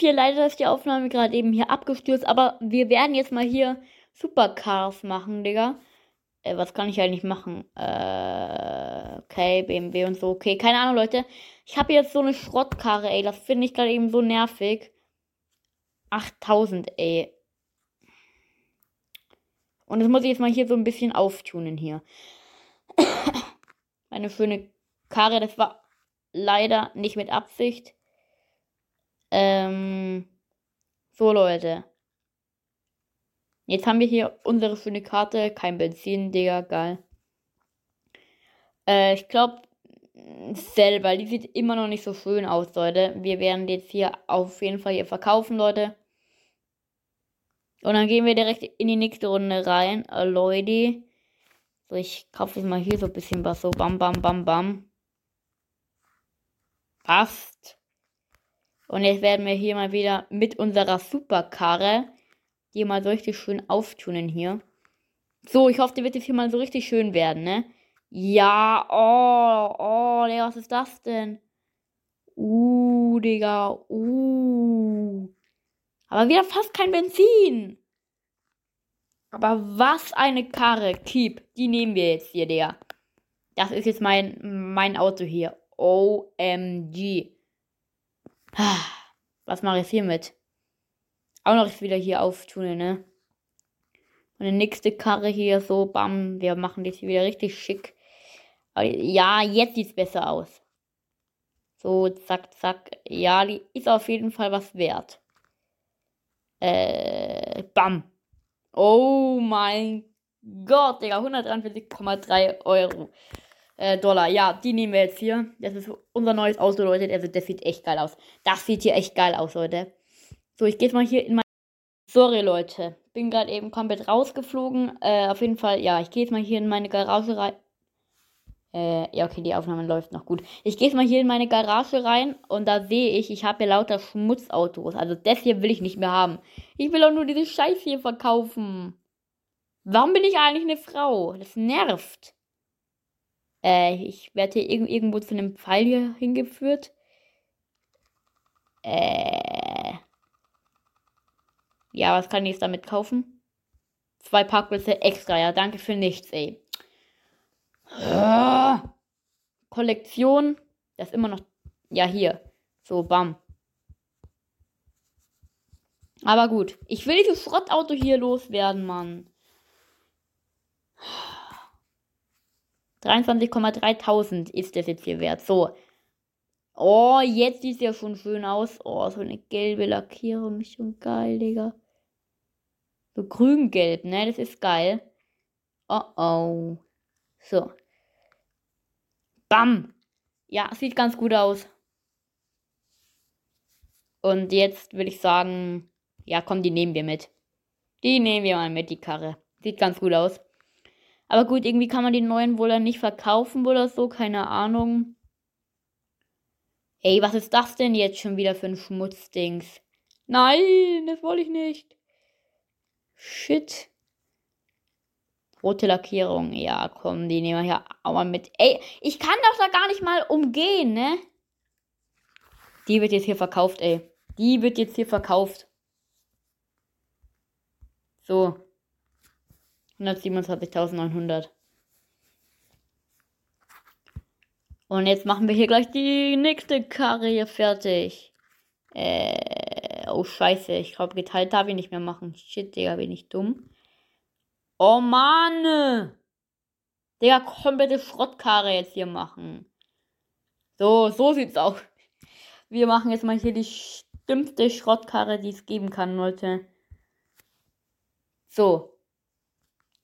viel leider ist die Aufnahme gerade eben hier abgestürzt, aber wir werden jetzt mal hier Supercars machen, Digga. Äh, was kann ich eigentlich machen? Äh, okay, BMW und so. Okay, keine Ahnung, Leute. Ich habe jetzt so eine Schrottkarre, ey. Das finde ich gerade eben so nervig. 8000, ey. Und das muss ich jetzt mal hier so ein bisschen auftunen hier. Meine schöne Karre, das war leider nicht mit Absicht. Ähm, so, Leute. Jetzt haben wir hier unsere schöne Karte. Kein Benzin, Digga, geil. Äh, ich glaube, selber, die sieht immer noch nicht so schön aus, Leute. Wir werden jetzt hier auf jeden Fall hier verkaufen, Leute. Und dann gehen wir direkt in die nächste Runde rein. Äh, Leute. So, ich kaufe jetzt mal hier so ein bisschen was. So, bam, bam, bam, bam. Passt. Und jetzt werden wir hier mal wieder mit unserer Superkarre die mal so richtig schön auftunen hier. So, ich hoffe, die wird jetzt hier mal so richtig schön werden, ne? Ja, oh, oh, Digga, was ist das denn? Uh, Digga, uh. Aber wieder fast kein Benzin. Aber was eine Karre. Keep. Die nehmen wir jetzt hier, Digga. Das ist jetzt mein, mein Auto hier. OMG. Was mache ich hier mit? auch noch wieder hier auftunen, ne? Und die nächste Karre hier so, bam, wir machen das hier wieder richtig schick. Ja, jetzt sieht's besser aus. So, zack, zack. Ja, die ist auf jeden Fall was wert. Äh, bam. Oh mein Gott, Digga, 143,3 Euro. Äh, Dollar. Ja, die nehmen wir jetzt hier. Das ist unser neues Auto, Leute. Also, das sieht echt geil aus. Das sieht hier echt geil aus, Leute. So, ich gehe jetzt mal hier in mein. Sorry, Leute. Bin gerade eben komplett rausgeflogen. Äh, auf jeden Fall, ja, ich gehe jetzt mal hier in meine Garage rein. Äh, ja, okay, die Aufnahme läuft noch gut. Ich gehe jetzt mal hier in meine Garage rein und da sehe ich, ich habe hier lauter Schmutzautos. Also das hier will ich nicht mehr haben. Ich will auch nur diese Scheiße hier verkaufen. Warum bin ich eigentlich eine Frau? Das nervt. Äh, ich werde hier irg irgendwo zu einem Pfeil hier hingeführt. Äh. Ja, was kann ich damit kaufen? Zwei Parkplätze extra, ja, danke für nichts, ey. Ah, Kollektion, das ist immer noch, ja, hier. So, bam. Aber gut, ich will dieses Schrottauto hier loswerden, Mann. 23,3000 ist das jetzt hier wert. So. Oh, jetzt sieht es ja schon schön aus. Oh, so eine gelbe Lackierung. Schon geil, Digga. So grün-gelb, ne? Das ist geil. Oh oh. So. Bam. Ja, sieht ganz gut aus. Und jetzt würde ich sagen, ja, komm, die nehmen wir mit. Die nehmen wir mal mit, die Karre. Sieht ganz gut aus. Aber gut, irgendwie kann man die neuen wohl dann nicht verkaufen oder so, keine Ahnung. Ey, was ist das denn jetzt schon wieder für ein Schmutzdings? Nein, das wollte ich nicht. Shit. Rote Lackierung. Ja, komm, die nehmen wir hier auch mal mit. Ey, ich kann doch da gar nicht mal umgehen, ne? Die wird jetzt hier verkauft, ey. Die wird jetzt hier verkauft. So. 127.900. Und jetzt machen wir hier gleich die nächste Karre hier fertig. Äh, oh scheiße, ich glaube geteilt darf ich nicht mehr machen. Shit, Digga, bin ich dumm. Oh Mann! Digga, komplette Schrottkarre jetzt hier machen. So, so sieht's aus. Wir machen jetzt mal hier die dümmste Schrottkarre, die es geben kann, Leute. So.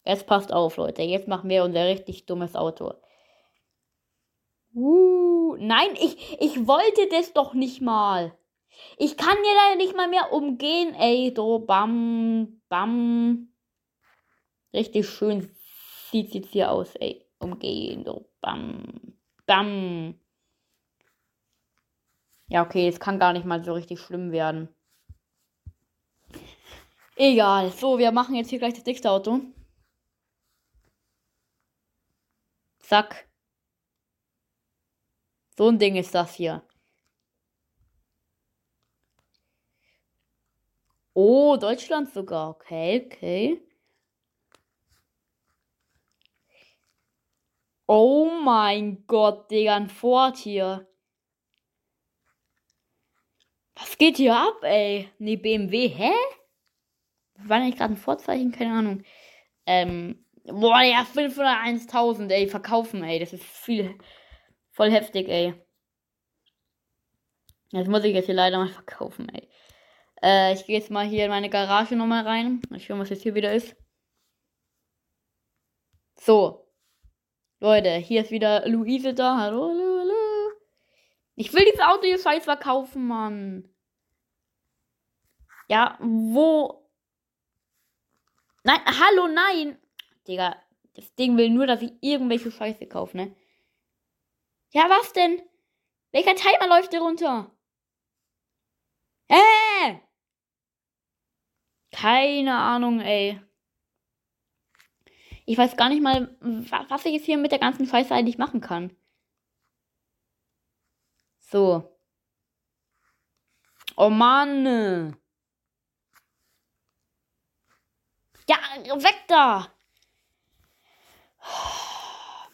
Jetzt passt auf, Leute. Jetzt machen wir unser richtig dummes Auto. Uh, nein, ich, ich wollte das doch nicht mal. Ich kann dir leider nicht mal mehr umgehen, ey. So, bam, bam. Richtig schön sieht jetzt hier aus, ey. Umgehen, so, bam, bam. Ja, okay, es kann gar nicht mal so richtig schlimm werden. Egal. So, wir machen jetzt hier gleich das dickste Auto. Zack. So ein Ding ist das hier. Oh, Deutschland sogar. Okay, okay. Oh mein Gott, Digga, ein Ford hier. Was geht hier ab, ey? Ne, BMW, hä? War nicht gerade ein Vorzeichen? Keine Ahnung. Ähm, boah, ja, 501.000, ey, verkaufen, ey. Das ist viel, voll heftig, ey. Das muss ich jetzt hier leider mal verkaufen, ey. Äh, ich gehe jetzt mal hier in meine Garage nochmal rein. Mal schauen, was jetzt hier wieder ist. So. Leute, hier ist wieder Luise da. Hallo, hallo, hallo. Ich will dieses Auto hier scheiß verkaufen, Mann. Ja, wo? Nein, hallo, nein. Digga, das Ding will nur, dass ich irgendwelche Scheiße kaufe, ne? Ja, was denn? Welcher Timer läuft hier runter? Äh! Keine Ahnung, ey. Ich weiß gar nicht mal, was ich jetzt hier mit der ganzen Scheiße eigentlich machen kann. So. Oh Mann. Ja, weg da.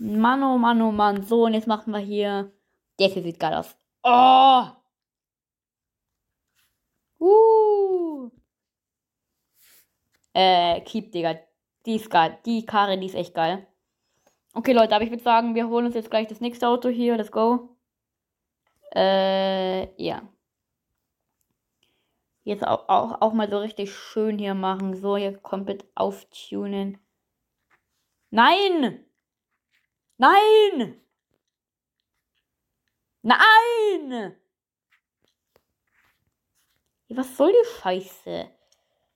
Mann, oh Mann, oh Mann. So, und jetzt machen wir hier. Der hier sieht geil aus. Oh. Uh. Äh, Keep, Digga. Die ist geil. Die Karre, die ist echt geil. Okay, Leute, aber ich würde sagen, wir holen uns jetzt gleich das nächste Auto hier. Let's go. Äh, ja. Jetzt auch, auch, auch mal so richtig schön hier machen. So, hier komplett auftunen. Nein! Nein! Nein! Was soll die Scheiße?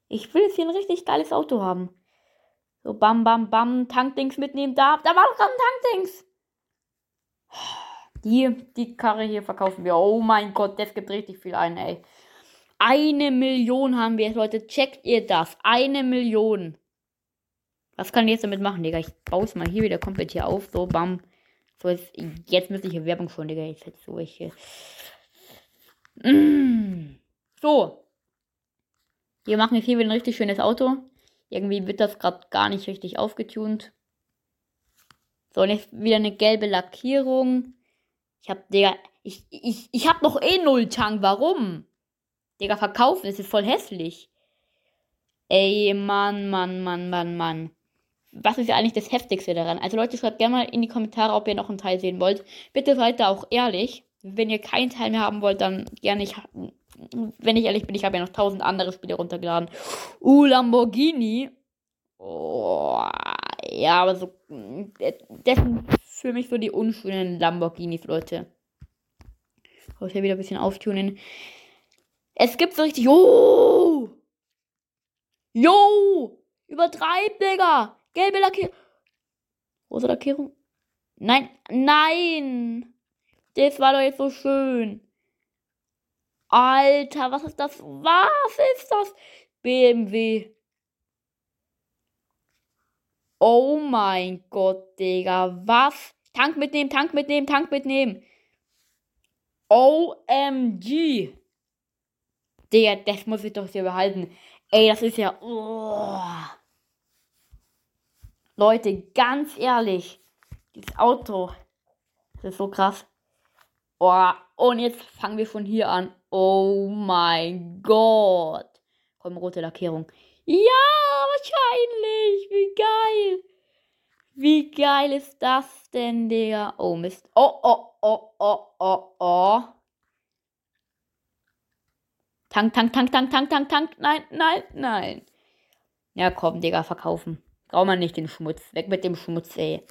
Ich will jetzt hier ein richtig geiles Auto haben. So, bam, bam, bam, Tankdings mitnehmen. Da, da war doch gerade ein Tankdings. Die, die Karre hier verkaufen wir. Oh mein Gott, das gibt richtig viel ein, ey. Eine Million haben wir jetzt, Leute. Checkt ihr das? Eine Million. Was kann ich jetzt damit machen, Digga? Ich baue es mal hier wieder komplett hier auf. So, bam. So, jetzt, jetzt müsste ich hier Werbung schon, Digga. Jetzt hätte so hier. Mm. So. Wir machen jetzt hier wieder ein richtig schönes Auto. Irgendwie wird das gerade gar nicht richtig aufgetunt. So, und jetzt wieder eine gelbe Lackierung. Ich hab, Digga, ich, ich, ich hab noch eh null Tank. Warum? Digga, verkaufen, das ist voll hässlich. Ey, Mann, Mann, Mann, Mann, Mann. Was ist ja eigentlich das Heftigste daran? Also Leute, schreibt gerne mal in die Kommentare, ob ihr noch einen Teil sehen wollt. Bitte seid da auch ehrlich. Wenn ihr keinen Teil mehr haben wollt, dann gerne. Ich, wenn ich ehrlich bin, ich habe ja noch tausend andere Spiele runtergeladen. Uh, Lamborghini. Oh, ja, aber so. Das sind für mich so die unschönen Lamborghinis, Leute. Ich muss hier wieder ein bisschen auftunen. Es gibt so richtig. Jo! Jo! Übertreib, Digga! Gelbe Lackierung. Rosa Lackierung. Nein, nein! Das war doch jetzt so schön. Alter, was ist das? Was ist das? BMW. Oh mein Gott, Digga. Was? Tank mitnehmen, Tank mitnehmen, Tank mitnehmen. OMG. Digga, das muss ich doch hier behalten. Ey, das ist ja. Oh. Leute, ganz ehrlich. Dieses Auto. Das ist so krass. Oh, und jetzt fangen wir von hier an. Oh mein Gott. Komm, rote Lackierung. Ja, wahrscheinlich. Wie geil. Wie geil ist das denn, Digga? Oh, Mist. Oh, oh, oh, oh, oh, oh. Tank, Tank, Tank, Tank, Tank, Tank, Tank. Nein, nein, nein. Ja, komm, Digga, verkaufen. Braucht man nicht den Schmutz. Weg mit dem Schmutz, ey.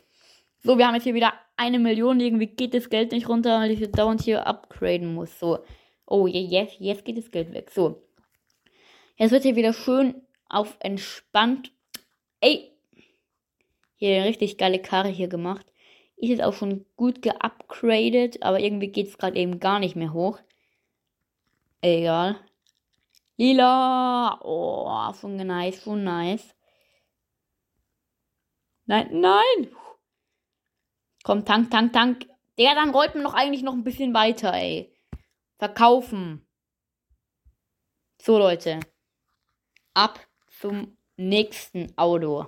So, wir haben jetzt hier wieder eine Million. Irgendwie geht das Geld nicht runter, weil ich jetzt dauernd hier upgraden muss. So. Oh, jetzt, jetzt geht das Geld weg. So. Jetzt wird hier wieder schön auf entspannt. Ey! Hier eine richtig geile Karre hier gemacht. Ist jetzt auch schon gut geupgradet, aber irgendwie geht es gerade eben gar nicht mehr hoch. Egal. Lila. Oh, schon nice, schon nice. Nein, nein. Komm, Tank, Tank, Tank. Der dann rollt man doch eigentlich noch ein bisschen weiter, ey. Verkaufen. So, Leute. ab zum nächsten Auto.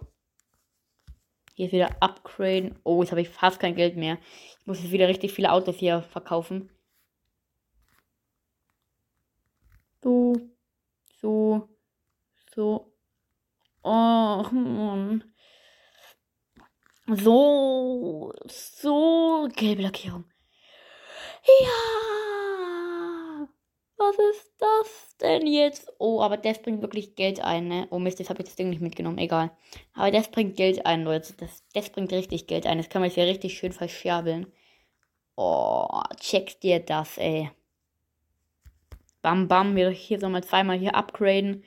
Hier wieder upgraden. Oh, jetzt habe ich fast kein Geld mehr. Ich muss jetzt wieder richtig viele Autos hier verkaufen. So. So. So. Oh, Mann. So. So. Gelbe Lackierung. Ja. Was ist das denn jetzt? Oh, aber das bringt wirklich Geld ein, ne? Oh Mist, jetzt habe ich das Ding nicht mitgenommen. Egal. Aber das bringt Geld ein, Leute. Das, das bringt richtig Geld ein. Das kann man hier richtig schön verscherbeln. Oh, check dir das, ey. Bam, bam. Wir hier wir zweimal hier upgraden.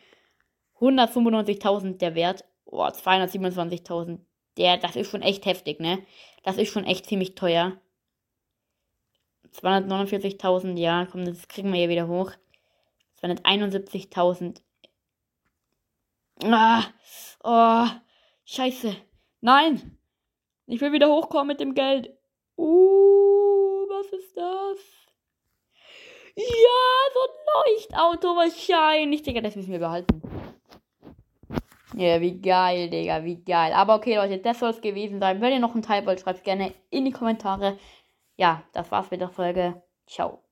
195.000 der Wert. Oh, 227.000. Der, das ist schon echt heftig, ne? Das ist schon echt ziemlich teuer. 249.000, ja, komm, das kriegen wir hier wieder hoch. 271.000. Ah, oh, scheiße. Nein! Ich will wieder hochkommen mit dem Geld. Uh, was ist das? Ja, so ein Leuchtauto wahrscheinlich. Digga, das müssen wir behalten. Ja, wie geil, Digga, wie geil. Aber okay, Leute, das soll es gewesen sein. Wenn ihr noch einen Teil wollt, schreibt gerne in die Kommentare ja, das war's mit der Folge. Ciao.